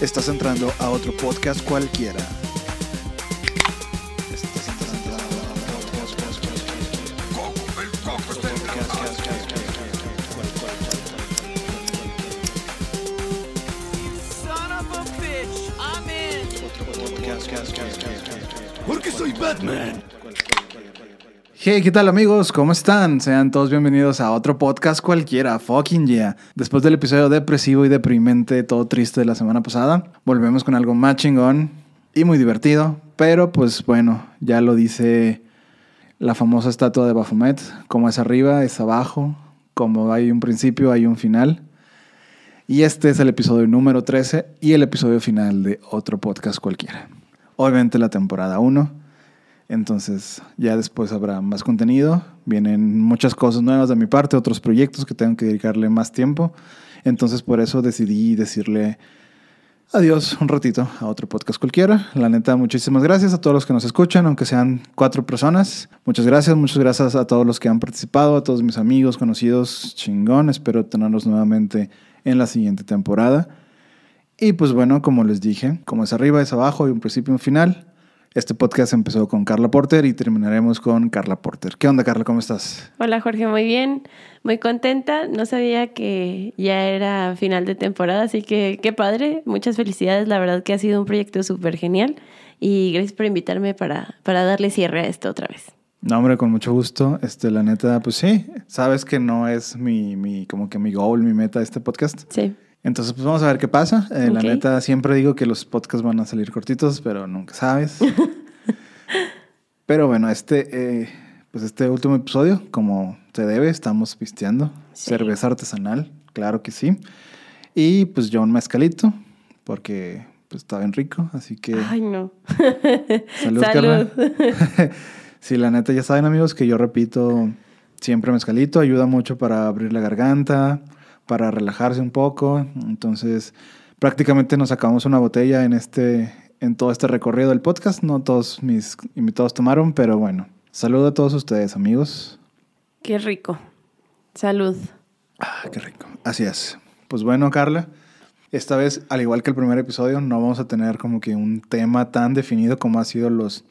Estás entrando a otro podcast cualquiera. Porque soy Batman. Hey, ¿qué tal amigos? ¿Cómo están? Sean todos bienvenidos a otro podcast cualquiera, fucking yeah. Después del episodio depresivo y deprimente, todo triste de la semana pasada, volvemos con algo más chingón y muy divertido, pero pues bueno, ya lo dice la famosa estatua de Baphomet, como es arriba, es abajo, como hay un principio, hay un final. Y este es el episodio número 13 y el episodio final de otro podcast cualquiera. Obviamente la temporada 1. Entonces ya después habrá más contenido. Vienen muchas cosas nuevas de mi parte, otros proyectos que tengo que dedicarle más tiempo. Entonces por eso decidí decirle adiós un ratito a otro podcast cualquiera. La neta, muchísimas gracias a todos los que nos escuchan, aunque sean cuatro personas. Muchas gracias, muchas gracias a todos los que han participado, a todos mis amigos, conocidos, chingón. Espero tenerlos nuevamente en la siguiente temporada. Y pues bueno, como les dije, como es arriba, es abajo, hay un principio y un final. Este podcast empezó con Carla Porter y terminaremos con Carla Porter. ¿Qué onda, Carla? ¿Cómo estás? Hola Jorge, muy bien, muy contenta. No sabía que ya era final de temporada, así que qué padre. Muchas felicidades, la verdad que ha sido un proyecto súper genial y gracias por invitarme para, para darle cierre a esto otra vez. No, hombre, con mucho gusto. Este, la neta, pues sí, sabes que no es mi, mi como que mi goal, mi meta este podcast. Sí. Entonces, pues vamos a ver qué pasa. Eh, La Ok. neta, siempre digo que los podcasts van a salir cortitos, pero nunca sabes. pero bueno, este, eh, pues este último episodio, como se debe, estamos pisteando. Sí. Cerveza artesanal, claro que sí. Y pues yo un mezcalito, porque pues está bien rico, así que... Ay, no. Salud, Salud. Sí, la neta, ya saben, amigos, que yo repito siempre mezcalito, ayuda mucho para abrir la garganta, para relajarse un poco. Entonces, prácticamente nos sacamos una botella en este en todo este recorrido del podcast. No todos mis invitados tomaron, pero bueno. Saludo a todos ustedes, amigos. Qué rico. Salud. Ah, qué rico. Así es. Pues bueno, Carla, esta vez, al igual que el primer episodio, no vamos a tener como que un tema tan definido como ha sido los,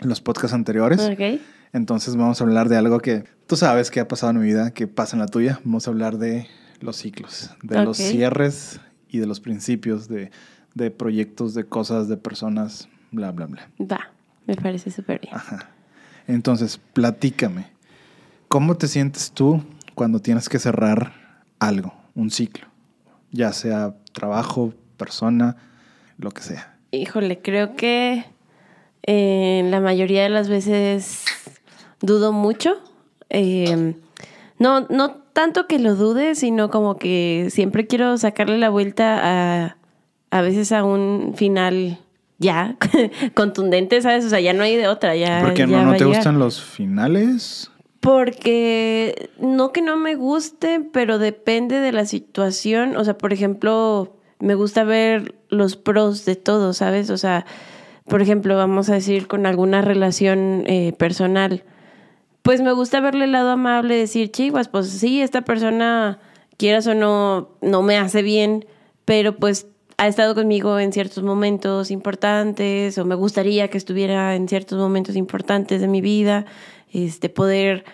los podcasts anteriores. Ok. Entonces vamos a hablar de algo que tú sabes que ha pasado en mi vida, que pasa en la tuya. Vamos a hablar de los ciclos, de los cierres y de los principios de, de proyectos, de cosas, de personas, bla, bla, bla. Va, me parece súper bien. Ajá. Entonces, platícame. ¿Cómo te sientes tú cuando tienes que cerrar algo, un ciclo? Ya sea trabajo, persona, lo que sea. Híjole, creo que eh, la mayoría de las veces dudo mucho. Eh, no, no tanto que lo dude, sino como que siempre quiero sacarle la vuelta a, a veces a un final ya contundente, ¿sabes? O sea, ya no hay de otra, ya. ¿Por qué no, no te gustan los finales? Porque no que no me guste, pero depende de la situación. O sea, por ejemplo, me gusta ver los pros de todo, ¿sabes? O sea, por ejemplo, vamos a decir con alguna relación eh, personal. Pues me gusta verle el lado amable, decir, chivas, pues sí, esta persona, quieras o no, no me hace bien, pero pues ha estado conmigo en ciertos momentos importantes, o me gustaría que estuviera en ciertos momentos importantes de mi vida, este, poder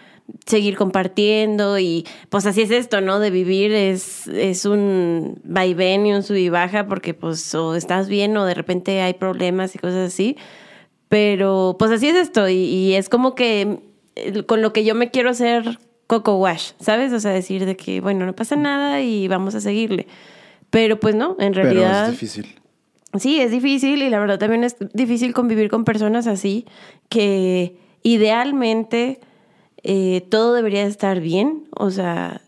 seguir compartiendo y pues así es esto, ¿no? De vivir es, es un vaivén y un sub y baja porque pues o estás bien o de repente hay problemas y cosas así. Pero pues así es esto y, es como que con lo que yo me quiero hacer coco wash, ¿sabes? O sea, decir de que, bueno, no pasa nada y vamos a seguirle. Pero pues no, en Pero realidad... es difícil. Sí, es difícil y la verdad también es difícil convivir con personas así que idealmente eh, todo debería estar bien, o sea,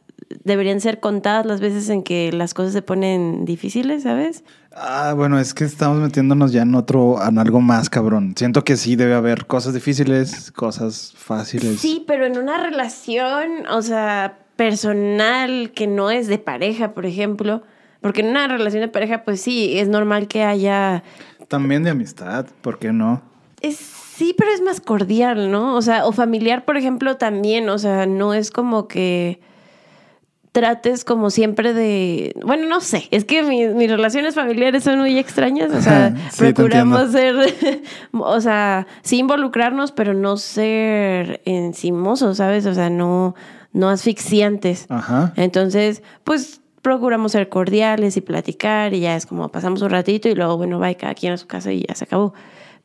deberían ser contadas las veces en que las cosas se ponen difíciles, ¿sabes? Ah, bueno, es que estamos metiéndonos ya en otro, en algo más cabrón. Siento que sí debe haber cosas difíciles, cosas fáciles. Sí, pero en una relación, o sea, personal que no es de pareja, por ejemplo, porque en una relación de pareja, pues sí, es normal que haya También de amistad, ¿por qué no? Es, sí, pero es más cordial, ¿no? O sea, o familiar, por ejemplo, también, o sea, no es como que trates como siempre de, bueno, no sé, es que mi- mis relaciones familiares son muy extrañas, o sea, Sí, procuramos ser, o sea, sí involucrarnos, pero no ser encimosos, ¿sabes? O sea, no, no asfixiantes. Ajá. Entonces, pues procuramos ser cordiales y platicar y ya es como pasamos un ratito y luego, bueno, va cada quien a su casa y ya se acabó.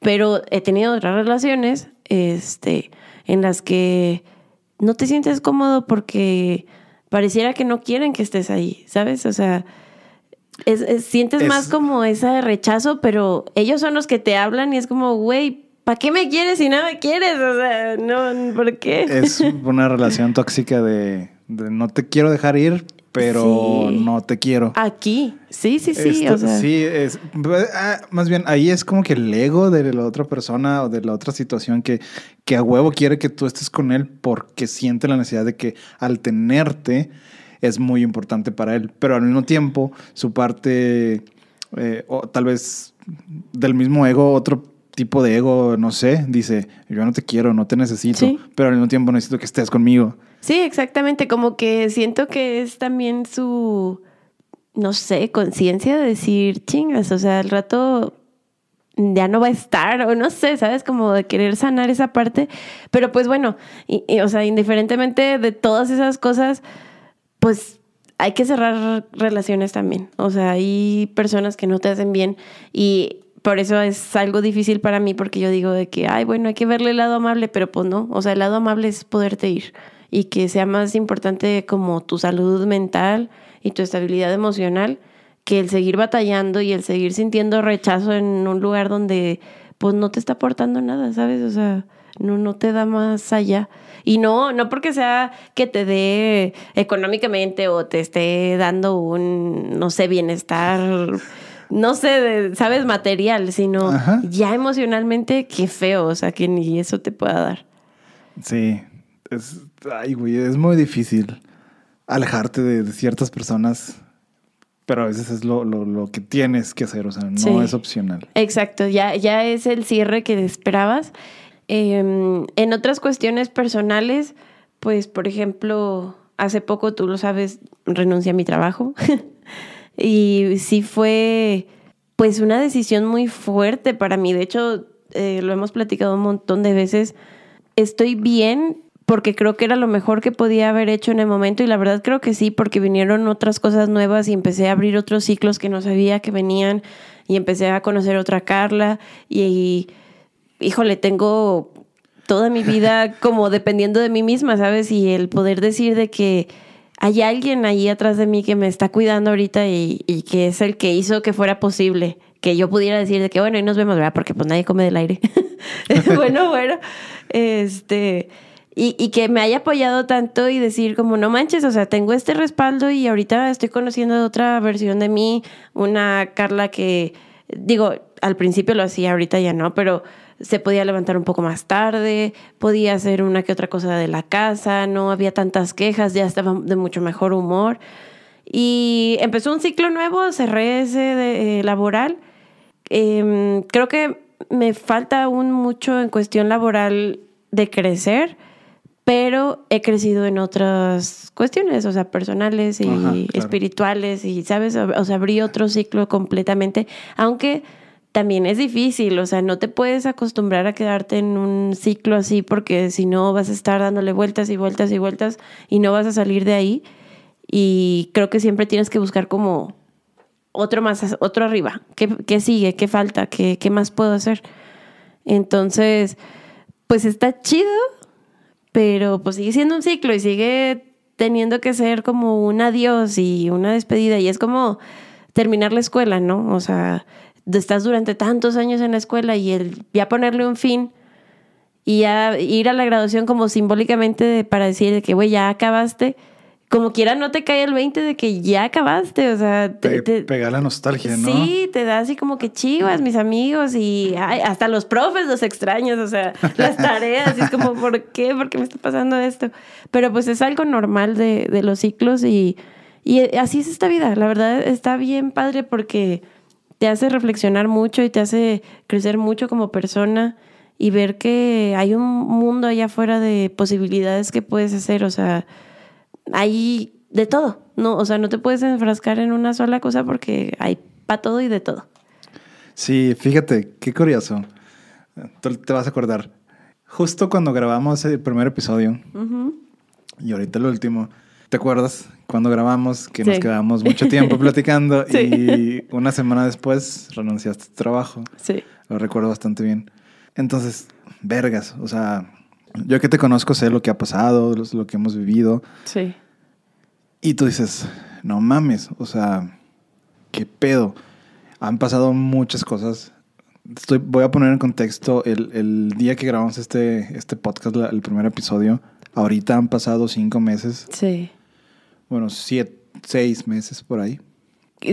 Pero he tenido otras relaciones este, en las que no te sientes cómodo porque pareciera que no quieren que estés ahí, ¿sabes? O sea, es- es- sientes Es- más como ese rechazo, pero ellos son los que te hablan y es como, güey, ¿para qué me quieres si no me quieres? O sea, no, ¿por qué? Es una relación tóxica de, de no te quiero dejar ir, pero Sí. no te quiero. Aquí, sí, sí, sí, Esto- o sea. sí, es, ah, más bien ahí es como que el ego de la otra persona o de la otra situación que, que a huevo quiere que tú estés con él porque siente la necesidad de que al tenerte es muy importante para él, pero al mismo tiempo su parte, eh, o tal vez del mismo ego, otro tipo de ego, no sé, dice, yo no te quiero, no te necesito, Sí. pero al mismo tiempo necesito que estés conmigo. Sí, exactamente, como que siento que es también su, no sé, conciencia de decir, chingas, o sea, al rato ya no va a estar, o no sé, ¿sabes? Como de querer sanar esa parte, pero pues bueno, o sea, indiferentemente de todas esas cosas, pues hay que cerrar relaciones también, o sea, hay personas que no te hacen bien y... Por eso es algo difícil para mí porque yo digo de que, ay, bueno, hay que verle el lado amable, pero pues no, o sea, el lado amable es poderte ir y que sea más importante como tu salud mental y tu estabilidad emocional que el seguir batallando y el seguir sintiendo rechazo en un lugar donde pues no te está aportando nada, ¿sabes? O sea, no, no te da más allá. Y no, no porque sea que te dé económicamente o te esté dando un, no sé, bienestar, no sé, de- sabes, material, sino Ajá. ya emocionalmente, qué feo, o sea, que ni eso te pueda dar. Sí, es, ay, güey, es muy difícil alejarte de, de ciertas personas, pero a veces es lo, lo, lo que tienes que hacer, o sea, no Sí. es opcional. Exacto, ya, ya es el cierre que esperabas. Eh, en otras cuestiones personales, pues, por ejemplo, hace poco, tú lo sabes, renuncié a mi trabajo. y sí fue, pues, una decisión muy fuerte para mí. De hecho, eh, lo hemos platicado un montón de veces. Estoy bien porque creo que era lo mejor que podía haber hecho en el momento y la verdad creo que sí, porque vinieron otras cosas nuevas y empecé a abrir otros ciclos que no sabía que venían y empecé a conocer otra Carla y, y, híjole, tengo toda mi vida como dependiendo de mí misma, ¿sabes? Y el poder decir de que hay alguien ahí atrás de mí que me está cuidando ahorita y, y que es el que hizo que fuera posible, que yo pudiera decir de que bueno, ahí nos vemos, ¿verdad? Porque pues nadie come del aire. bueno, bueno, este... Y, que me haya apoyado tanto y decir como no manches, o sea, tengo este respaldo y ahorita estoy conociendo otra versión de mí, una Carla que, digo, al principio lo hacía, ahorita ya no, pero se podía levantar un poco más tarde, podía hacer una que otra cosa de la casa, no había tantas quejas, ya estaba de mucho mejor humor. Y empezó un ciclo nuevo, cerré ese de, eh, laboral. Em, creo que me falta aún mucho en cuestión laboral de crecer, pero he crecido en otras cuestiones, o sea, personales y Ajá, claro. espirituales y, ¿sabes? O sea, abrí otro ciclo completamente, aunque también es difícil, o sea, no te puedes acostumbrar a quedarte en un ciclo así porque si no vas a estar dándole vueltas y vueltas y vueltas y no vas a salir de ahí. Y creo que siempre tienes que buscar como otro más, otro arriba. ¿Qué, qué sigue? ¿Qué falta? ¿Qué, ¿Qué más puedo hacer? Entonces, pues está chido, pero pues sigue siendo un ciclo y sigue teniendo que ser como un adiós y una despedida. Y es como terminar la escuela, ¿no? O sea, estás durante tantos años en la escuela y el ya ponerle un fin y ya ir a la graduación como simbólicamente para decir de que, güey, ya acabaste. Como quiera, no te cae el 20 de que ya acabaste. O sea, te- Pe- te- pegar la nostalgia, ¿no? Sí, te da así como que chivas, mis amigos, y ay, hasta los profes los extraños, o sea, las tareas, y es como, ¿por qué? ¿Por qué me está pasando esto? Pero pues es algo normal de, de los ciclos y, y así es esta vida. La verdad está bien padre porque te hace reflexionar mucho y te hace crecer mucho como persona y ver que hay un mundo allá afuera de posibilidades que puedes hacer, o sea, hay de todo. No, o sea, no te puedes enfrascar en una sola cosa porque hay para todo y de todo. Sí, fíjate, qué curioso. Tú te vas a acordar. Justo cuando grabamos el primer episodio Ujú. y ahorita el último, ¿te acuerdas cuando grabamos que nos quedamos mucho tiempo platicando Sí. y una semana después renunciaste a tu trabajo? Sí. Lo recuerdo bastante bien. Entonces, vergas, o sea, yo que te conozco sé lo que ha pasado, lo, que hemos vivido. Sí. Y tú dices, no mames, o sea, qué pedo. Han pasado muchas cosas. Estoy, voy a poner en contexto el, el día que grabamos este, este podcast, la- el primer episodio. Ahorita han pasado cinco meses, Sí. bueno, siete, seis meses por ahí.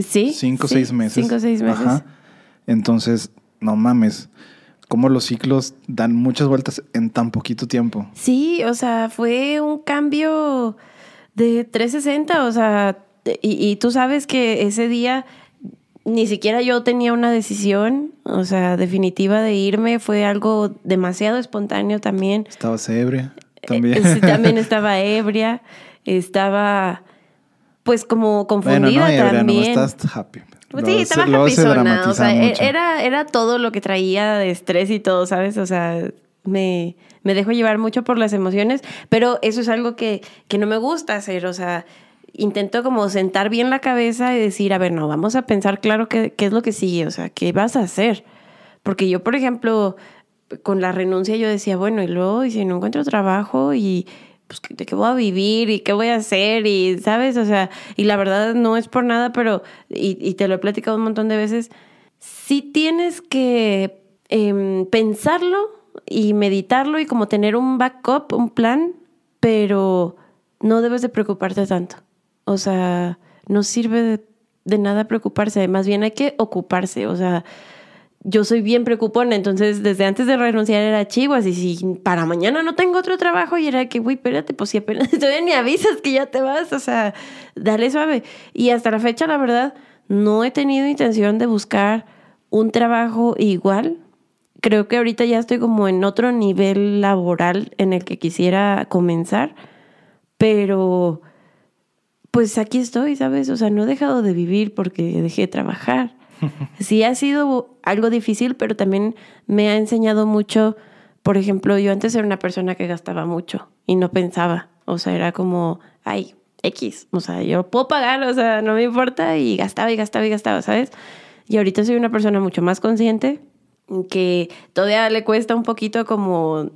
Sí. Cinco o sí, seis meses. Cinco o seis meses. Ajá. Entonces, no mames, cómo los ciclos dan muchas vueltas en tan poquito tiempo. Sí, o sea, fue un cambio de 360, o sea, y, y tú sabes que ese día ni siquiera yo tenía una decisión, o sea, definitiva de irme, fue algo demasiado espontáneo también. Estabas ebria también. Eh, sí, también estaba ebria, estaba pues como bueno, confundida no ebria, también. no estás happy. Pues sí, estaba dramatiza o sea, e- mucho. era, era todo lo que traía de estrés y todo, ¿sabes? O sea, me, me dejo llevar mucho por las emociones, pero eso es algo que, que no me gusta hacer, o sea, intento como sentar bien la cabeza y decir, a ver, no, vamos a pensar claro qué, qué es lo que sigue, o sea, qué vas a hacer. Porque yo, por ejemplo, con la renuncia yo decía, bueno, y luego, y si no encuentro trabajo y pues de qué voy a vivir y qué voy a hacer y, ¿sabes? O sea, y la verdad no es por nada, pero, y, y te lo he platicado un montón de veces, sí tienes que em, pensarlo y meditarlo y como tener un backup, un plan, pero no debes de preocuparte tanto. O sea, no sirve de, de nada preocuparse, más bien hay que ocuparse, o sea, yo soy bien preocupona, entonces desde antes de renunciar era chihuas y si para mañana no tengo otro trabajo y era que, güey, espérate, pues si apenas todavía ni avisas que ya te vas, o sea, dale suave. Y hasta la fecha, la verdad, no he tenido intención de buscar un trabajo igual. Creo que ahorita ya estoy como en otro nivel laboral en el que quisiera comenzar, pero pues aquí estoy, ¿sabes? O sea, no he dejado de vivir porque dejé de trabajar. Sí ha sido algo difícil, pero también me ha enseñado mucho. Por ejemplo, yo antes era una persona que gastaba mucho y no pensaba. O sea, era como, ay, X. O sea, yo puedo pagar, o sea, no me importa. Y gastaba y gastaba y gastaba, ¿sabes? Y ahorita soy una persona mucho más consciente que todavía le cuesta un poquito como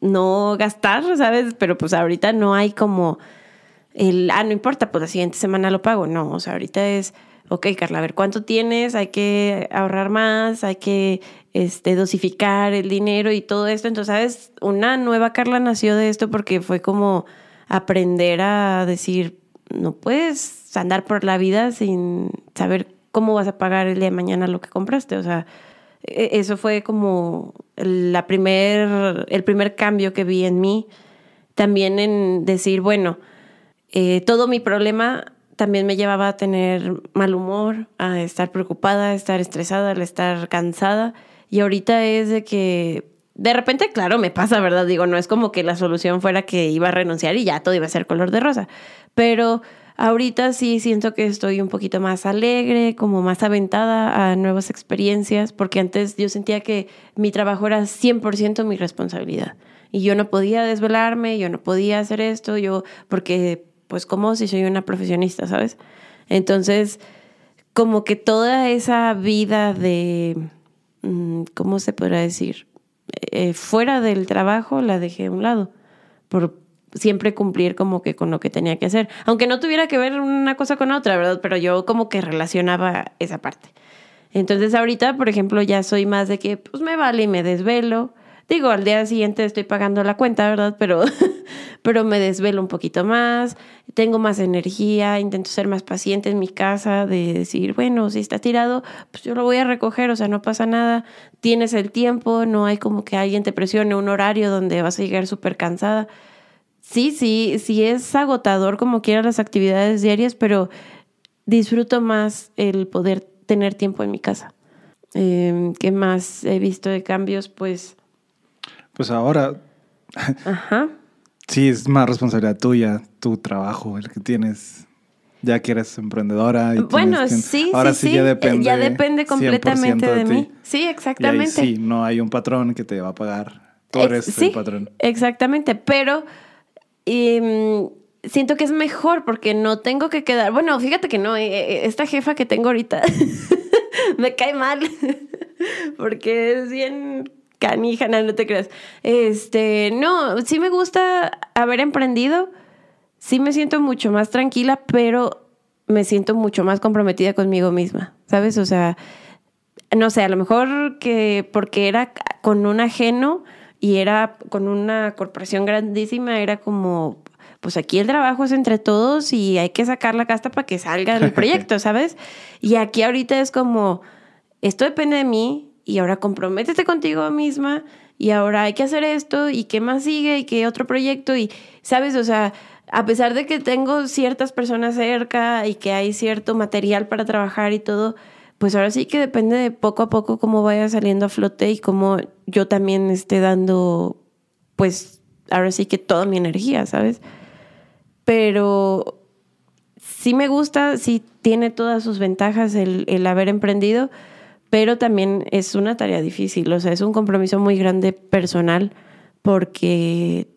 no gastar, ¿sabes? Pero pues ahorita no hay como el, ah, no importa, pues la siguiente semana lo pago. No, o sea, ahorita es, ok, Carla, a ver, ¿cuánto tienes? Hay que ahorrar más, hay que este, dosificar el dinero y todo esto. Entonces, ¿sabes? Una nueva Carla nació de esto porque fue como aprender a decir, no puedes andar por la vida sin saber cómo vas a pagar el día de mañana lo que compraste. O sea, e- eso fue como la primer, el primer cambio que vi en mí. También en decir, bueno, eh, todo mi problema también me llevaba a tener mal humor, a estar preocupada, a estar estresada, a estar cansada. Y ahorita es de que de repente, claro, me pasa, ¿verdad? Digo, no es como que la solución fuera que iba a renunciar y ya todo iba a ser color de rosa. Pero ahorita sí siento que estoy un poquito más alegre, como más aventada a nuevas experiencias, porque antes yo sentía que mi trabajo era 100% mi responsabilidad. Y yo no podía desvelarme, yo no podía hacer esto, yo, porque, pues, como si soy una profesionista, ¿sabes? Entonces, como que toda esa vida de, mm, ¿cómo se podrá decir? Eh, fuera del trabajo la dejé a un lado, por siempre cumplir como que con lo que tenía que hacer, aunque no tuviera que ver una cosa con otra, ¿verdad? Pero yo como que relacionaba esa parte. Entonces ahorita, por ejemplo, ya soy más de que pues me vale y me desvelo. Digo, al día siguiente estoy pagando la cuenta, ¿verdad? Pero, pero me desvelo un poquito más, tengo más energía, intento ser más paciente en mi casa, de decir, bueno, si está tirado, pues yo lo voy a recoger, o sea, no pasa nada, tienes el tiempo, no hay como que alguien te presione un horario donde vas a llegar súper cansada. Sí, sí, sí es agotador como quiera las actividades diarias, pero disfruto más el poder tener tiempo en mi casa. Eh, ¿Qué más he visto de cambios? Pues, Pues ahora ajá. sí es más responsabilidad tuya, tu trabajo, el que tienes. ya que eres emprendedora. y Bueno, tienes sí, ahora sí, sí, ya Eh, depende. ya depende completamente 100% de, mí. ti. Sí, Y ahí exactamente. sí, no hay un patrón que te va a pagar. Tú Ex- eres sí, el patrón. Exactamente, pero em, siento que es mejor porque no tengo que quedar. Bueno, fíjate que no, eh, eh, esta jefa que tengo ahorita me cae mal porque es bien canija, no, no te creas. Este, no, sí me gusta haber emprendido, sí me siento mucho más tranquila, pero me siento mucho más comprometida conmigo misma, ¿sabes? O sea, no sé, a lo mejor que porque era con un ajeno y era con una corporación grandísima, era como, pues aquí el trabajo es entre todos y hay que sacar la casta para que salga el proyecto, ¿sabes? Y aquí ahorita es como, esto depende de mí y ahora comprométete contigo misma y ahora hay que hacer esto y qué más sigue y qué otro proyecto y, ¿sabes? O sea, a pesar de que tengo ciertas personas cerca y que hay cierto material para trabajar y todo, pues ahora sí que depende de poco a poco cómo vaya saliendo a flote y cómo yo también esté dando, pues ahora sí que toda mi energía, ¿sabes? Pero sí me gusta, sí tiene todas sus ventajas el, el haber emprendido, pero también es una tarea difícil, o sea, es un compromiso muy grande personal porque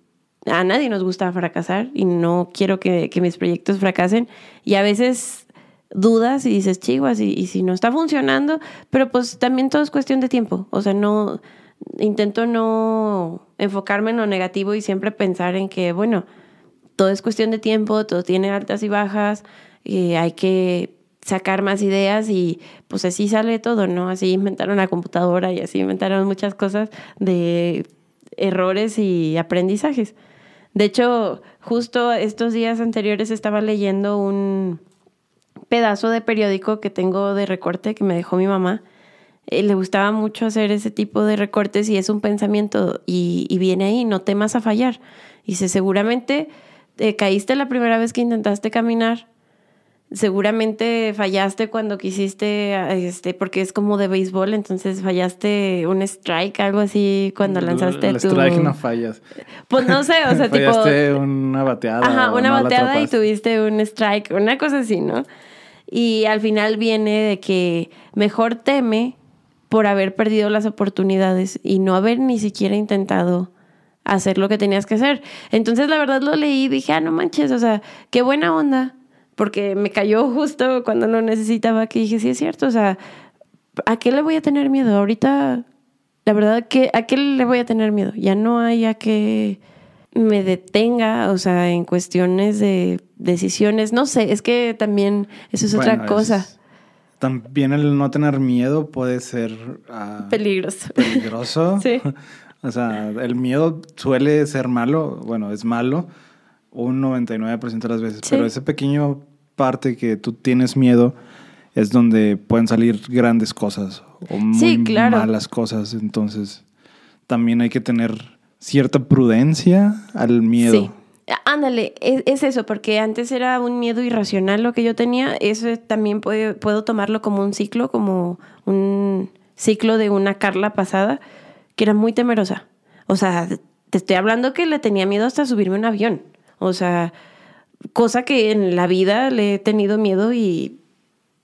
a nadie nos gusta fracasar y no quiero que, que mis proyectos fracasen. Y a veces dudas y dices, chiguas, y, y si no está funcionando, pero pues también todo es cuestión de tiempo, o sea, no, intento no enfocarme en lo negativo y siempre pensar en que, bueno, todo es cuestión de tiempo, todo tiene altas y bajas, y hay que sacar más ideas y pues así sale todo, ¿no? Así inventaron la computadora y así inventaron muchas cosas de errores y aprendizajes. De hecho, justo estos días anteriores estaba leyendo un pedazo de periódico que tengo de recorte que me dejó mi mamá. Eh, le gustaba mucho hacer ese tipo de recortes y es un pensamiento y, y viene ahí, no temas a fallar. Dice, seguramente te caíste la primera vez que intentaste caminar, seguramente fallaste cuando quisiste, este, porque es como de béisbol, entonces fallaste un strike, algo así, cuando lanzaste El tu... strike no fallas. Pues no sé, o sea, tipo... Fallaste una bateada. Ajá, una no bateada y tuviste un strike, una cosa así, ¿no? Y al final viene de que mejor teme por haber perdido las oportunidades y no haber ni siquiera intentado hacer lo que tenías que hacer. Entonces, la verdad lo leí y dije, ah, no manches, o sea, qué buena onda, porque me cayó justo cuando lo necesitaba, que dije, sí es cierto, o sea, ¿a qué le voy a tener miedo? Ahorita, la verdad, que ¿a qué le voy a tener miedo? Ya no hay a que me detenga, o sea, en cuestiones de decisiones, no sé, es que también eso es otra cosa es- También el no tener miedo puede ser ah, peligrosa. peligroso. Sí. O sea, el miedo suele ser malo, bueno, es malo un 99% de las veces, Sí. pero ese pequeño parte que tú tienes miedo es donde pueden salir grandes cosas o muy Sí, claro. malas cosas, entonces también hay que tener cierta prudencia al miedo. Sí. Ándale, es, es eso, porque antes era un miedo irracional lo que yo tenía. Eso también puede- puedo tomarlo como un ciclo, como un ciclo de una Carla pasada, que era muy temerosa. O sea, te estoy hablando que le tenía miedo hasta subirme a un avión. O sea, cosa que en la vida le he tenido miedo y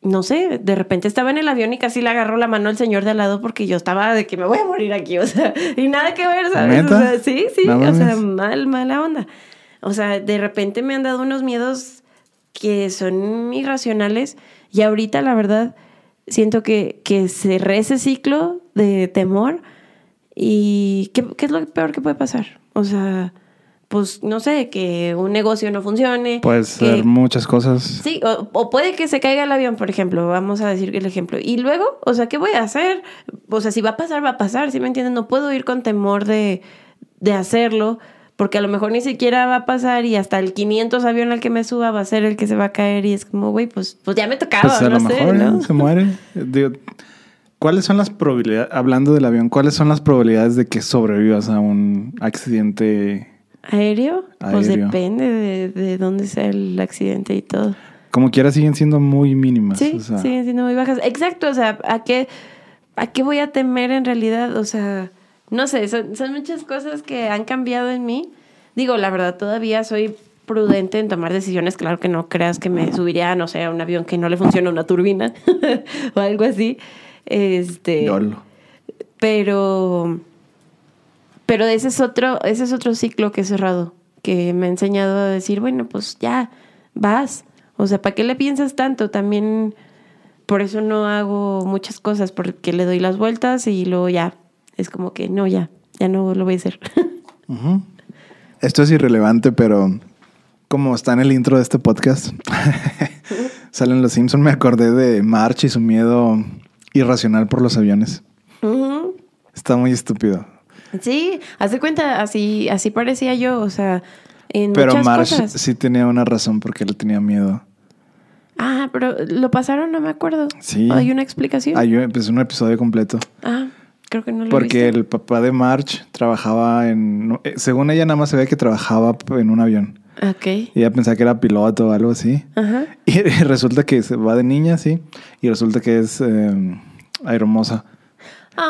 no sé, de repente estaba en el avión y casi le agarró la mano al señor de al lado porque yo estaba de que me voy a morir aquí, o sea, y nada que ver, ¿sabes? O sea, sí, sí, No o sea, mal, mala onda. O sea, de repente me han dado unos miedos que son irracionales y ahorita la verdad siento que, que cerré ese ciclo de temor y ¿qué, qué es lo peor que puede pasar? O sea, pues no sé, que un negocio no funcione. Puede que- ser muchas cosas. Sí, o, o puede que se caiga el avión, por ejemplo, vamos a decir el ejemplo. Y luego, o sea, ¿qué voy a hacer? O sea, si va a pasar, va a pasar, ¿sí me entienden? No puedo ir con temor de, de hacerlo, porque a lo mejor ni siquiera va a pasar y hasta el 500 avión al que me suba va a ser el que se va a caer y es como, güey, pues, pues ya me tocaba, Pues a no lo sé, mejor ¿no? ¿eh? se muere. Digo, ¿Cuáles son las probabilidades, hablando del avión, cuáles son las probabilidades de que sobrevivas a un accidente? ¿Aéreo? Pues depende de, de dónde sea el accidente y todo. Como quiera siguen siendo muy mínimas. Sí, o sea, siguen siendo muy bajas. Exacto, o sea, ¿a qué, ¿a qué voy a temer en realidad? O sea, no sé, son, son muchas cosas que han cambiado en mí. Digo, la verdad, todavía soy prudente en tomar decisiones. Claro que no creas que me subiría, no sé, a un avión que no le funciona una turbina o algo así. Este, Yolo. pero pero ese es otro ese es otro ciclo que he cerrado que me ha enseñado a decir bueno pues ya vas o sea para qué le piensas tanto también por eso no hago muchas cosas porque le doy las vueltas y luego ya es como que no ya ya no lo voy a hacer. Esto es irrelevante, pero como está en el intro de este podcast, salen los Simpson, me acordé de March y su miedo irracional por los aviones. Está muy estúpido. Sí hace cuenta así así parecía yo o sea en Pero muchas March cosas sí tenía una razón por qué le tenía miedo. ah pero lo pasaron no me acuerdo Sí. hay una explicación Hay un- pues, un episodio completo. ah creo que no lo Porque el papá de March trabajaba en... eh, Según ella nada más se ve que trabajaba en un avión. Ok. Y ella pensaba que era piloto o algo así. Ajá. Y resulta que se va de niña, sí. Y resulta que es eh, aeromosa.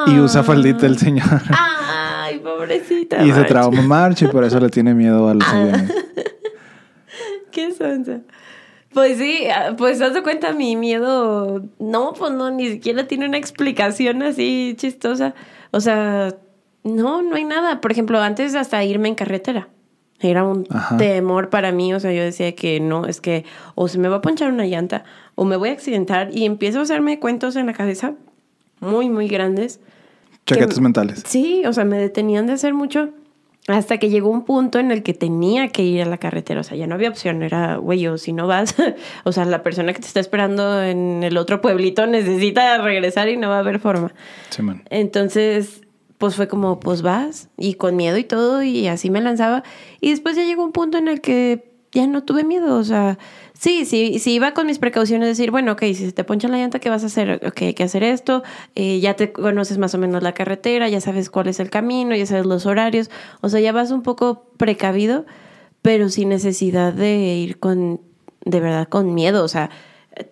Y usa faldita el señor. Ay, pobrecita. y se March. trauma March y por eso le tiene miedo a los Ah. aviones. Qué sonsa. Pues sí, ah, pues haz de cuenta mi miedo. No, pues no, ni siquiera tiene una explicación así chistosa. O sea, no, no hay nada. Por ejemplo, antes hasta irme en carretera. Era un Ajá. temor para mí. O sea, yo decía que no, es que o se me va a ponchar una llanta o me voy a accidentar y empiezo a hacerme cuentos en la cabeza muy, muy grandes. Chaquetas que- mentales. Sí, o sea, me detenían de hacer mucho hasta que llegó un punto en el que tenía que ir a la carretera. O sea, ya no había opción. Era, güey, o si no vas, o sea, la persona que te está esperando en el otro pueblito necesita regresar y no va a haber forma. Sí, man. Entonces, pues fue como, pues vas, y con miedo y todo, y así me lanzaba. Y después ya llegó un punto en el que ya no tuve miedo, o sea, sí, sí, sí iba con mis precauciones, decir, bueno, ok, si se te poncha la llanta, ¿qué vas a hacer? Ok, hay que hacer esto, eh, ya te conoces más o menos la carretera, ya sabes cuál es el camino, ya sabes los horarios, o sea, ya vas un poco precavido, pero sin necesidad de ir con, de verdad, con miedo, o sea,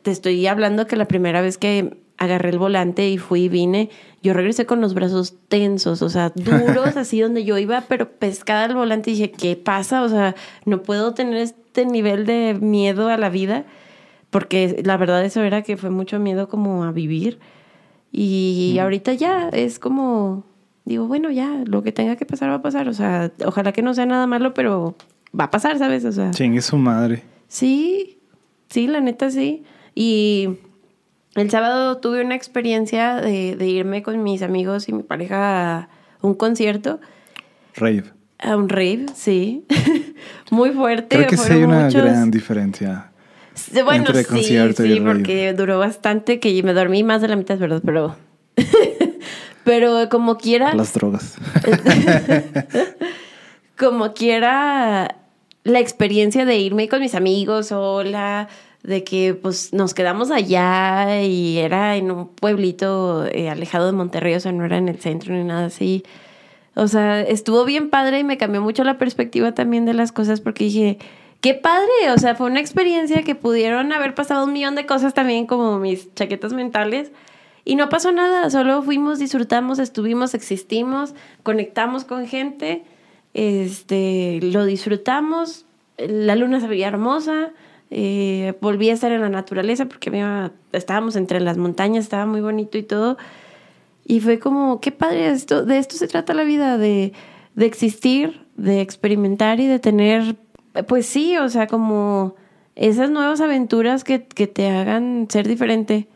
te estoy hablando que la primera vez que agarré el volante y fui y vine, yo regresé con los brazos tensos, o sea, duros, así donde yo iba, pero pescada al volante y dije, ¿qué pasa? O sea, no puedo tener este nivel de miedo a la vida, porque la verdad eso era que fue mucho miedo como a vivir. Y ahorita ya es como, digo, bueno, ya, lo que tenga que pasar va a pasar, o sea, ojalá que no sea nada malo, pero va a pasar, ¿sabes? O sea, Chingue su madre. Sí, sí, la neta sí. Y el sábado tuve una experiencia de, de irme con mis amigos y mi pareja a un concierto, Rave. a un rave, sí. Muy fuerte. Creo que sí hay una muchos. gran diferencia. Sí, Bueno, entre sí, concierto y sí, rave. porque duró bastante, que me dormí más de la mitad, ¿verdad? Pero, pero como quiera, Las drogas. como quiera la experiencia de irme con mis amigos sola, de que pues nos quedamos allá y era en un pueblito eh, alejado de Monterrey, o sea, no era en el centro ni nada así. O sea, estuvo bien padre y me cambió mucho la perspectiva también de las cosas porque dije, qué padre, o sea, fue una experiencia que pudieron haber pasado un millón de cosas también como mis chaquetas mentales. Y no pasó nada, solo fuimos, disfrutamos, estuvimos, existimos, conectamos con gente, este, lo disfrutamos, la luna se veía hermosa, eh, volví a estar en la naturaleza porque había- estábamos entre las montañas, estaba muy bonito y todo. Y fue como, qué padre esto, de esto se trata la vida, de, de existir, de experimentar y de tener, pues sí, o sea, como esas nuevas aventuras que, que te hagan ser diferente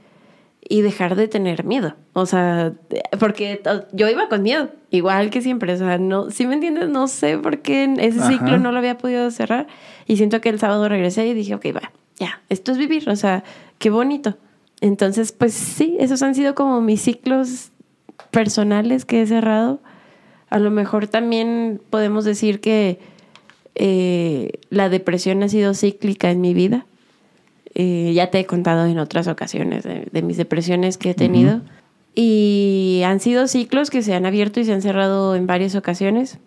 y dejar de tener miedo. O sea, porque yo iba con miedo, igual que siempre. O sea, no, si me entiendes, no sé por qué ese Ajá. ciclo no lo había podido cerrar. Y siento que el sábado regresé y dije, ok, va, ya, esto es vivir. O sea, qué bonito. Entonces, pues sí, esos han sido como mis ciclos personales que he cerrado. A lo mejor también podemos decir que eh, la depresión ha sido cíclica en mi vida. Eh, ya te he contado en otras ocasiones de, de mis depresiones que he tenido. Y han sido ciclos que se han abierto y se han cerrado en varias ocasiones.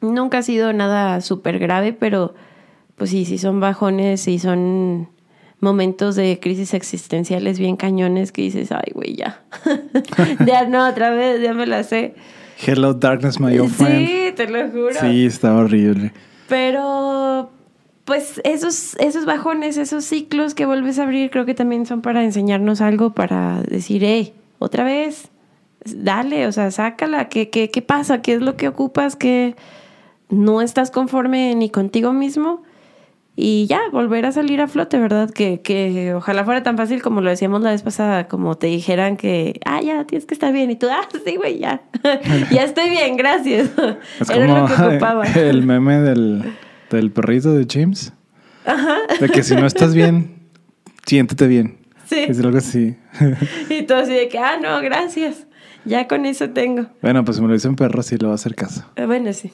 Nunca ha sido nada súper grave, pero pues sí, sí son bajones, sí son momentos de crisis existenciales bien cañones que dices, ay, güey, ya. ya no, otra vez, ya me la sé. Hello, darkness, my old friend. Sí, te lo juro. Sí, está horrible. Pero pues esos, esos bajones, esos ciclos que vuelves a abrir, creo que también son para enseñarnos algo, para decir, hey, otra vez, dale, o sea, sácala, ¿qué, qué, qué pasa? ¿Qué es lo que ocupas? ¿Que no estás conforme ni contigo mismo? Y ya, volver a salir a flote, ¿verdad? Que, que ojalá fuera tan fácil como lo decíamos la vez pasada, como te dijeran que, ah, ya, tienes que estar bien. Y tú, ah, sí, güey, ya. ya estoy bien, gracias. Es Era como lo que ocupaba. el meme del, del perrito de James. De que si no estás bien, siéntete bien. Sí. Es algo así. Y tú así de que, ah, no, gracias. Ya con eso tengo. Bueno, pues si me lo dice un perro, sí le va a hacer caso. Eh, Bueno, sí.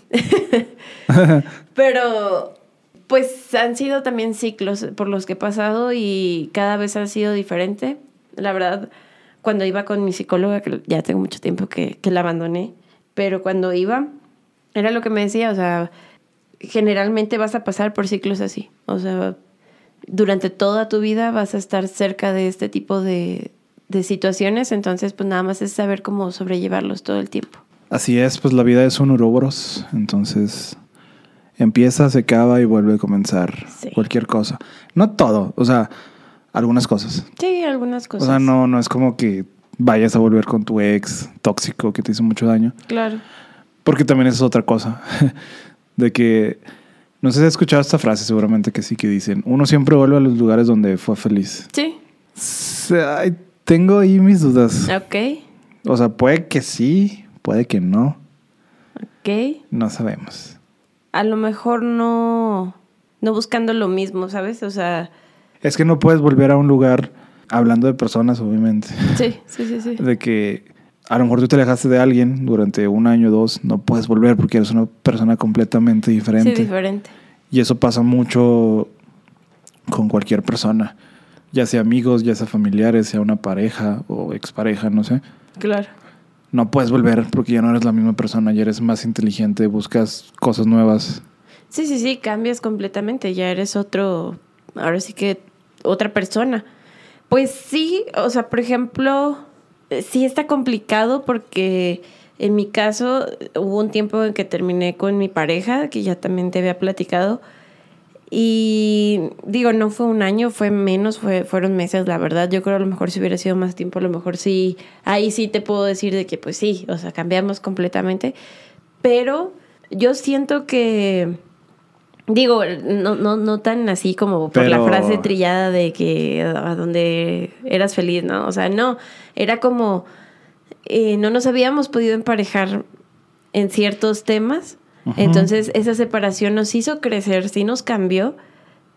Pero, pues han sido también ciclos por los que he pasado y cada vez ha sido diferente. La verdad, cuando iba con mi psicóloga, que ya tengo mucho tiempo que, la abandoné, pero cuando iba, era lo que me decía, o sea, generalmente vas a pasar por ciclos así. O sea, durante toda tu vida vas a estar cerca de este tipo de, de situaciones, entonces pues nada más es saber cómo sobrellevarlos todo el tiempo. Así es, pues la vida es un uroboros. Entonces empieza, se acaba y vuelve a comenzar Sí. cualquier cosa. No todo, o sea, algunas cosas. Sí, algunas O cosas. sea, no, no es como que vayas a volver con tu ex tóxico que te hizo mucho daño. Claro. Porque también es otra cosa. de que, no sé si has escuchado esta frase, seguramente que sí, que dicen, uno siempre vuelve a los lugares donde fue feliz. Sí. Ay, tengo ahí mis dudas. Ok. O sea, puede que sí, puede que no. Ok. No sabemos. A lo mejor no, no buscando lo mismo, ¿sabes? O sea, Es que no puedes volver a un lugar hablando de personas, obviamente. sí, sí, sí, sí. De que a lo mejor tú te alejaste de alguien durante un año o dos, no puedes volver porque eres una persona completamente diferente. Sí, diferente. Y eso pasa mucho con cualquier persona, ya sea amigos, ya sea familiares, sea una pareja o expareja, no sé. Claro. No puedes volver porque ya no eres la misma persona, ya eres más inteligente, buscas cosas nuevas. Sí, sí, sí, cambias completamente, ya eres otro, ahora sí que otra persona. Pues sí, o sea, por ejemplo, eh, sí está complicado porque en mi caso hubo un tiempo en que terminé con mi pareja, que ya también te había platicado, y digo, no fue un año, fue menos, fue, fueron meses, la verdad. Yo creo a lo mejor si hubiera sido más tiempo, a lo mejor sí, ahí sí te puedo decir de que pues sí, o sea, cambiamos completamente. Pero yo siento que, digo, no, no, no tan así como por la frase trillada de que a donde eras feliz, ¿no? O sea, no, era como, eh, no nos habíamos podido emparejar en ciertos temas. Entonces, esa separación nos hizo crecer, sí nos cambió,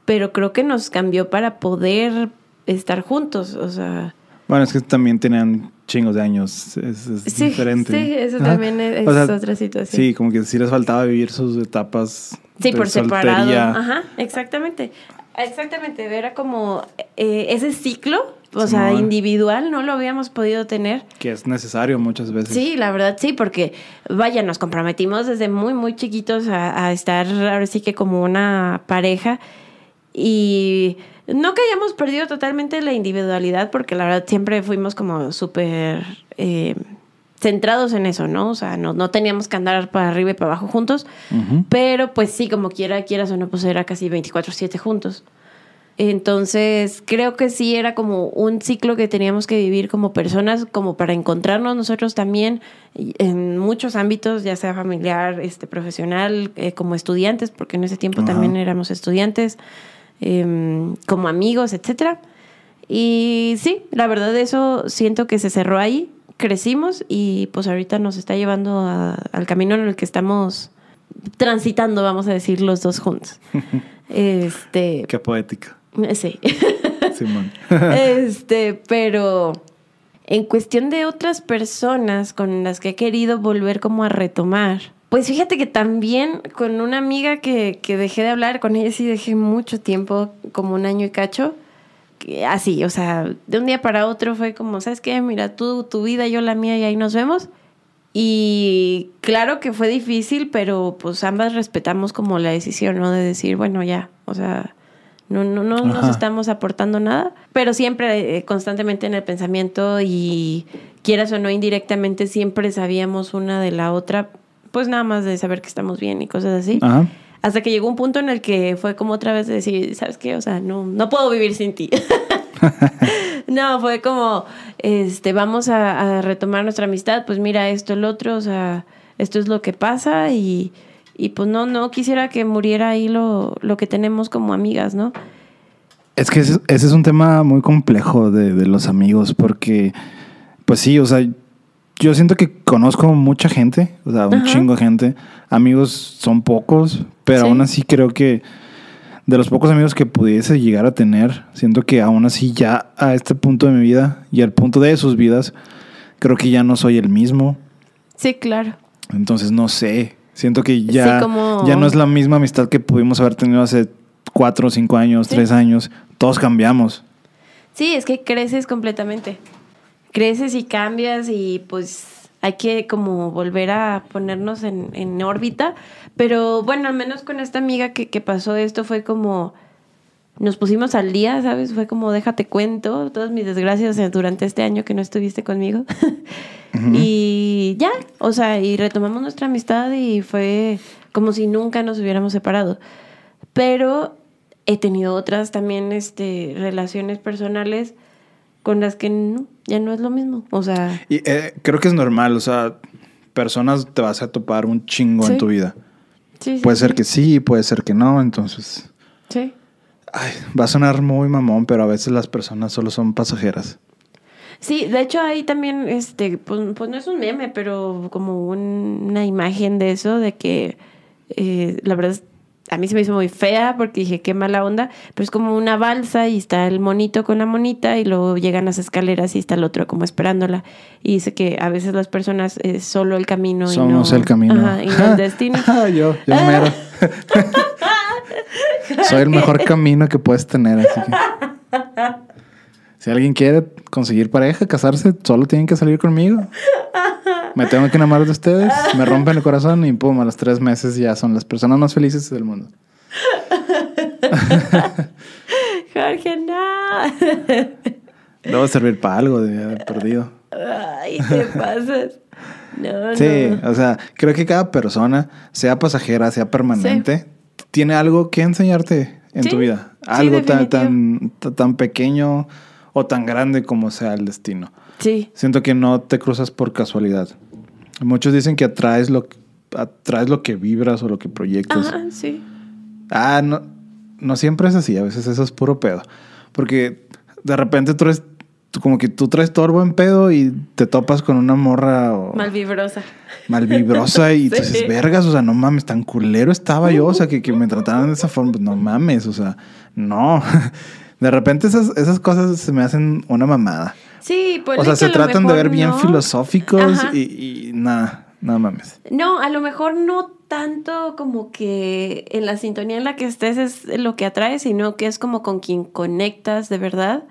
pero creo que nos cambió para poder estar juntos. O sea, Bueno, es que también tenían chingos de años, es, es sí, diferente. sí, eso Ajá. también es, O sea, es otra situación. Sí, como que sí les faltaba vivir sus etapas Sí, de por separado. Ajá, exactamente. Exactamente, era como eh, ese ciclo, o sea, Simón. individual, no lo habíamos podido tener. Que es necesario muchas veces. Sí, la verdad sí, porque vaya, nos comprometimos desde muy, muy chiquitos a, a estar ahora sí que como una pareja y no que hayamos perdido totalmente la individualidad, porque la verdad siempre fuimos como súper eh, centrados en eso, ¿no? O sea, no, no teníamos que andar para arriba y para abajo juntos, pero pues sí, como quiera, quieras o no, pues era casi 24/7 juntos. Entonces, creo que sí era como un ciclo que teníamos que vivir como personas, como para encontrarnos nosotros también en muchos ámbitos, ya sea familiar, este, profesional, eh, como estudiantes, porque en ese tiempo también éramos estudiantes, em, como amigos, etcétera. Y sí, la verdad eso siento que se cerró ahí, crecimos y pues ahorita nos está llevando a- al camino en el que estamos transitando, vamos a decir, los dos juntos. este, Qué poética. Sí. Simón. este, pero en cuestión de otras personas con las que he querido volver como a retomar, pues fíjate que también con una amiga que, que dejé de hablar, con ella sí dejé mucho tiempo, como un año y cacho, que así, o sea, de un día para otro fue como, ¿sabes qué? Mira, tú tu vida, yo la mía y ahí nos vemos. Y claro que fue difícil, pero pues ambas respetamos como la decisión, ¿no? De decir, bueno, ya, o sea, no, no, no nos estamos aportando nada, pero siempre eh, constantemente en el pensamiento y quieras o no indirectamente siempre sabíamos una de la otra, pues nada más de saber que estamos bien y cosas así. Ajá. Hasta que llegó un punto en el que fue como otra vez de decir, ¿sabes qué? O sea, no, no puedo vivir sin ti. no, fue como, este, vamos a, a retomar nuestra amistad, pues mira esto, el otro, o sea, esto es lo que pasa y, y pues no, no quisiera que muriera ahí lo, lo que tenemos como amigas, ¿no? Es que ese, ese es un tema muy complejo de, de los amigos, porque, pues sí, o sea, yo siento que conozco mucha gente, o sea, un Ajá. chingo de gente. Amigos son pocos, pero Sí. aún así creo que de los pocos amigos que pudiese llegar a tener, siento que aún así ya a este punto de mi vida y al punto de sus vidas, creo que ya no soy el mismo. Sí, claro. Entonces no sé, siento que ya, Sí, como- ya no es la misma amistad que pudimos haber tenido hace cuatro, cinco años, Sí. tres años. Todos cambiamos. Sí, es que creces completamente. Creces y cambias y pues hay que como volver a ponernos en, en órbita. Pero bueno, al menos con esta amiga que, que pasó esto fue como... Nos pusimos al día, ¿sabes? Fue como déjate cuento todas mis desgracias durante este año que no estuviste conmigo. Y ya, o sea, y retomamos nuestra amistad y fue como si nunca nos hubiéramos separado. Pero he tenido otras también este, relaciones personales con las que no, ya no es lo mismo. O sea, Y eh, creo que es normal, o sea, personas te vas a topar un chingo en tu vida. sí, sí, Puede sí. ser que sí, puede ser que no, entonces... Sí. Ay, va a sonar muy mamón, pero a veces las personas solo son pasajeras. Sí, de hecho ahí también, este, pues, pues no es un meme, pero como un- una imagen de eso, de que eh, la verdad es- a mí se me hizo muy fea porque dije qué mala onda, pero es como una balsa y está el monito con la monita y luego llegan las escaleras y está el otro como esperándola. Y dice que a veces las personas es solo el camino Somos y no, el camino. Ajá, y no el destino. yo, yo mero. Soy el mejor camino que puedes tener, así que... Si alguien quiere conseguir pareja, casarse, solo tienen que salir conmigo. Me tengo que enamorar de ustedes, me rompen el corazón y pum, a los tres meses ya son las personas más felices del mundo. Jorge, no. Debo servir para algo de haber perdido. Ay, te pasas. No, Sí, no. o sea, creo que cada persona, sea pasajera, sea permanente, tiene algo que enseñarte en Sí, tu vida. sí, Algo tan, tan, ta- tan pequeño o tan grande como sea el destino. Sí, Siento que no te cruzas por casualidad. Muchos dicen que atraes lo, atraes lo que vibras o lo que proyectas. ajá, sí. Ah, no, no siempre es así, a veces eso es puro pedo. Porque de repente tú eres, como que tú traes todo el buen pedo y te topas con una morra o Malvibrosa. malvibrosa y Sí. dices, vergas, o sea, no mames, tan culero estaba yo, o sea, que, que me trataran de esa forma, pues, no mames, o sea, no. De repente esas, esas cosas se me hacen una mamada. Sí, pues o sea, se tratan de ver bien filosóficos Ajá. y, y nada, no mames. No, a lo mejor no tanto como que en la sintonía en la que estés es lo que atrae, sino que es como con quien conectas de verdad.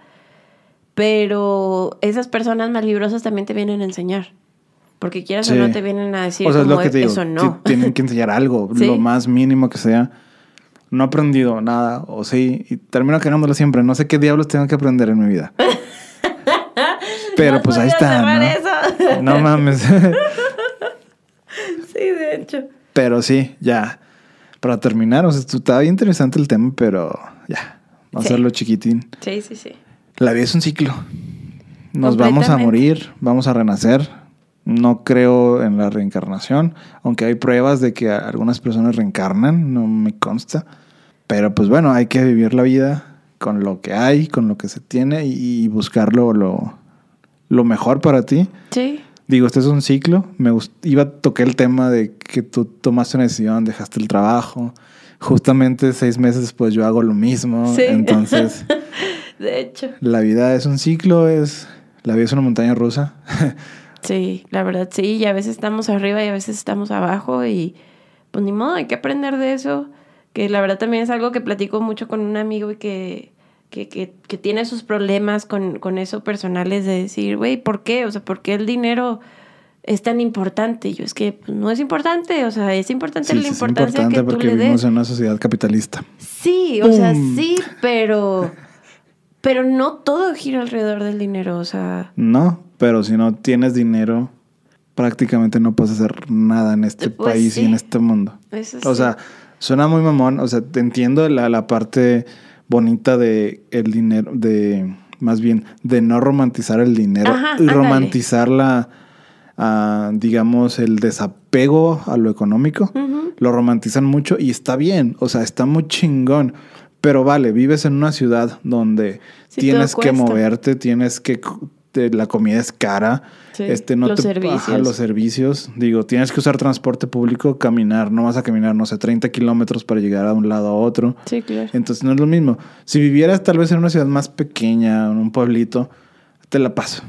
Pero esas personas malvibrosas también te vienen a enseñar. Porque quieras Sí. o no te vienen a decir o sea, es lo que te digo, eso no. tienen que enseñar algo, Sí. lo más mínimo que sea. No he aprendido nada, o sí, y termino cagándolo siempre. No sé qué diablos tengo que aprender en mi vida. Pero ¿No pues ahí está, ¿no? mames. sí, de hecho. Pero sí, ya. Para terminar, o sea, estaba bien interesante el tema, pero ya. Vamos Sí. a hacerlo chiquitín. Sí, sí, sí. La vida es un ciclo. Nos vamos a morir, vamos a renacer. No creo en la reencarnación, aunque hay pruebas de que algunas personas reencarnan, no me consta. Pero pues bueno, hay que vivir la vida con lo que hay, con lo que se tiene y, y buscar lo, lo, mejor para ti. Sí. Digo, este es un ciclo. Me iba a tocar el tema de que tú tomaste una decisión, dejaste el trabajo. Justamente seis meses después yo hago lo mismo. Sí. Entonces, De hecho. la vida es un ciclo, es la vida es una montaña rusa. Sí, la verdad sí, y a veces estamos arriba y a veces estamos abajo y pues ni modo, hay que aprender de eso, que la verdad también es algo que platico mucho con un amigo y que, que, que, que tiene sus problemas con, con eso personales de decir, güey, ¿por qué? O sea, ¿por qué el dinero es tan importante? Y yo es que pues, no es importante, o sea, es importante Sí, la sí, es importancia importante que tú porque le vivimos en una sociedad capitalista. Sí, o sea, sí, pero, pero no todo gira alrededor del dinero, o sea... No, pero si no tienes dinero, prácticamente no puedes hacer nada en este Pues país sí. y en este mundo. Eso O sí. sea, Suena muy mamón, o sea, te entiendo la, la parte bonita de el dinero, de más bien, de no romantizar el dinero Ajá, y romantizar la, digamos, el desapego a lo económico. Lo romantizan mucho y está bien, o sea, está muy chingón. Pero vale, vives en una ciudad donde Sí, tienes que moverte, tienes que te- la comida es cara, Sí, este no los te servicios. ajá, los servicios, digo, tienes que usar transporte público, caminar, no vas a caminar, no sé, 30 kilómetros para llegar a un lado a otro. Sí, claro. Entonces no es lo mismo. Si vivieras tal vez en una ciudad más pequeña, en un pueblito, te la paso.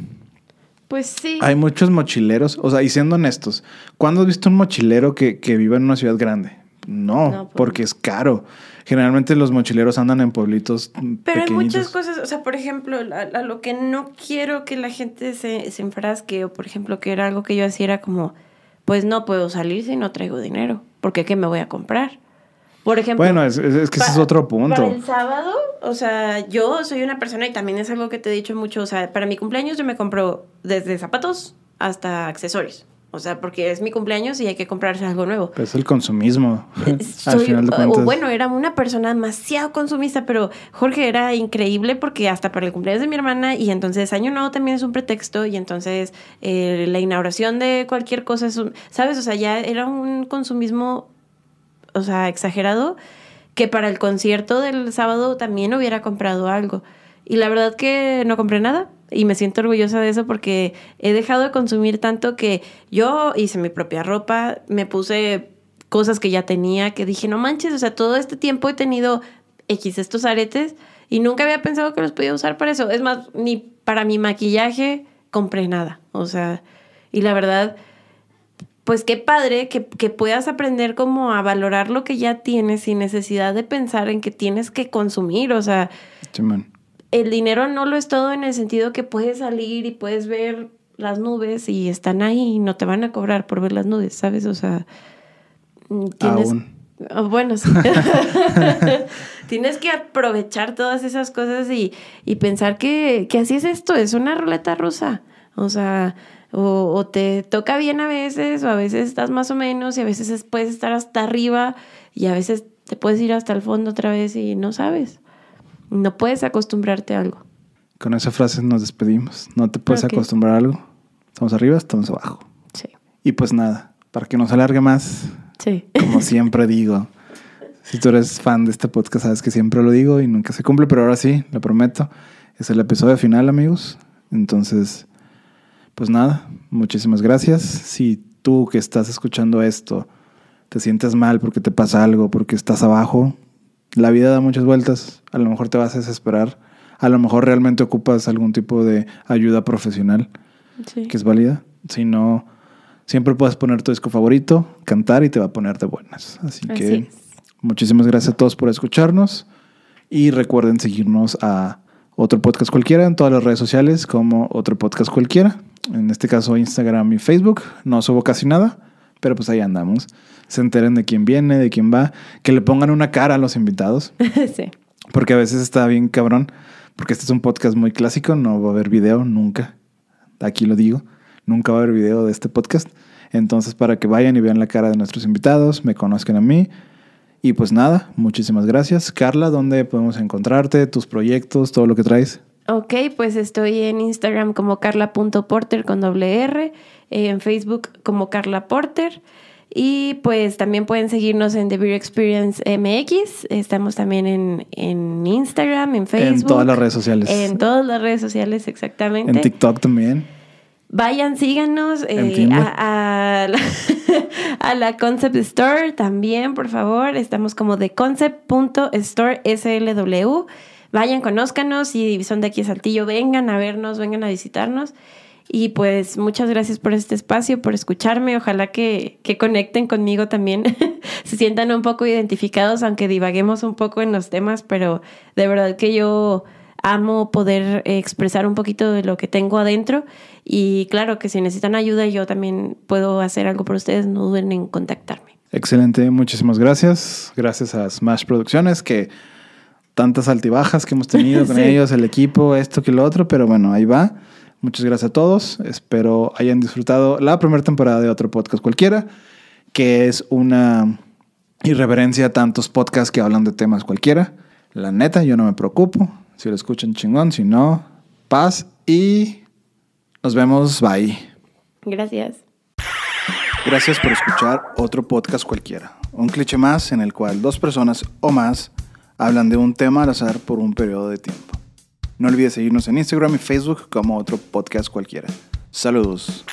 Pues sí. Hay muchos mochileros, o sea, y siendo honestos, ¿cuándo has visto un mochilero que, que viva en una ciudad grande? No, No, pues porque es caro. Generalmente los mochileros andan en pueblitos Pero hay muchas cosas, o sea, por ejemplo, la- lo que no quiero que la gente se, se enfrasque, o por ejemplo, que era algo que yo hacía, era como, pues no puedo salir si no traigo dinero, porque ¿qué me voy a comprar? Por ejemplo... Bueno, es, es- es que ese es otro punto. Para el sábado, o sea, yo soy una persona y también es algo que te he dicho mucho, o sea, para mi cumpleaños yo me compro desde zapatos hasta accesorios. O sea, porque es mi cumpleaños y hay que comprarse algo nuevo. Pues es el consumismo. Al Soy- final de cuentas. o bueno, era una persona demasiado consumista, pero Jorge era increíble porque hasta para el cumpleaños de mi hermana y entonces Año Nuevo también es un pretexto y entonces eh, la inauguración de cualquier cosa es un, ¿sabes? O sea, ya era un consumismo, o sea, exagerado que para el concierto del sábado también hubiera comprado algo. Y la verdad que no compré nada y me siento orgullosa de eso porque he dejado de consumir tanto que yo hice mi propia ropa, me puse cosas que ya tenía, que dije, no manches, o sea, todo este tiempo he tenido X estos aretes y nunca había pensado que los podía usar para eso. Es más, ni para mi maquillaje compré nada. O sea, y la verdad, pues qué padre que, que puedas aprender como a valorar lo que ya tienes sin necesidad de pensar en que tienes que consumir. O sea, Simón. El dinero no lo es todo en el sentido que puedes salir y puedes ver las nubes y están ahí y no te van a cobrar por ver las nubes, ¿sabes? O sea, mm, tienes... Aún. Ah, Bueno, sí. tienes que aprovechar todas esas cosas y, y pensar que, que así es esto, es una ruleta rusa. O sea, o, o te toca bien a veces, o a veces estás más o menos, y a veces es- puedes estar hasta arriba, y a veces te puedes ir hasta el fondo otra vez y no sabes. No puedes acostumbrarte a algo. Con esa frase nos despedimos. No te puedes acostumbrar a algo. Estamos arriba, estamos abajo. Sí. Y pues nada, para que no se alargue más, Sí. como siempre digo, si tú eres fan de este podcast, sabes que siempre lo digo y nunca se cumple, pero ahora sí, lo prometo. Es el episodio final, amigos. Entonces, pues nada, muchísimas gracias. Si tú que estás escuchando esto te sientes mal porque te pasa algo, porque estás abajo, la vida da muchas vueltas. A lo mejor te vas a desesperar. A lo mejor realmente ocupas algún tipo de ayuda profesional sí. que es válida. Si no, siempre puedes poner tu disco favorito, cantar y te va a poner de buenas. Así, Así que es. muchísimas gracias a todos por escucharnos y recuerden seguirnos a otro podcast cualquiera en todas las redes sociales como otro podcast cualquiera. En este caso Instagram y Facebook. No subo casi nada, pero pues ahí andamos. Se enteren de quién viene, de quién va, que le pongan una cara a los invitados. sí. Porque a veces está bien cabrón, porque este es un podcast muy clásico, no va a haber video nunca. Aquí lo digo, nunca va a haber video de este podcast. Entonces, para que vayan y vean la cara de nuestros invitados, me conozcan a mí. Y pues nada, muchísimas gracias. Carla, ¿dónde podemos encontrarte? Tus proyectos, todo lo que traes. Ok, pues estoy en Instagram como carla.porter con doble R, en Facebook como Carla Porter. Y pues también pueden seguirnos en The Beer Experience MX. Estamos también en, en Instagram, en Facebook. En todas las redes sociales. En todas las redes sociales, exactamente. En TikTok también. Vayan, síganos eh, a, a la, a la Concept Store también, por favor. Estamos como de concept.store SLW. Vayan, conózcanos. Si son de aquí a Saltillo, vengan a vernos, vengan a visitarnos. Y pues muchas gracias por este espacio, por escucharme. Ojalá que, que conecten conmigo también. Se sientan un poco identificados, aunque divaguemos un poco en los temas, pero de verdad que yo amo poder eh, expresar un poquito de lo que tengo adentro. Y claro que si necesitan ayuda, yo también puedo hacer algo por ustedes. No duden en contactarme. Excelente, muchísimas gracias. Gracias a Smash Producciones, que tantas altibajas que hemos tenido con Sí. ellos, el equipo, esto que lo otro, pero bueno, ahí va. Muchas gracias a todos. Espero hayan disfrutado la primera temporada de otro podcast cualquiera, que es una irreverencia a tantos podcasts que hablan de temas cualquiera. La neta, yo no me preocupo. Si lo escuchan chingón, si no, paz y nos vemos. Bye. Gracias. Gracias por escuchar otro podcast cualquiera. Un cliché más en el cual dos personas o más hablan de un tema al azar por un periodo de tiempo. No olvides seguirnos en Instagram y Facebook como otro podcast cualquiera. Saludos.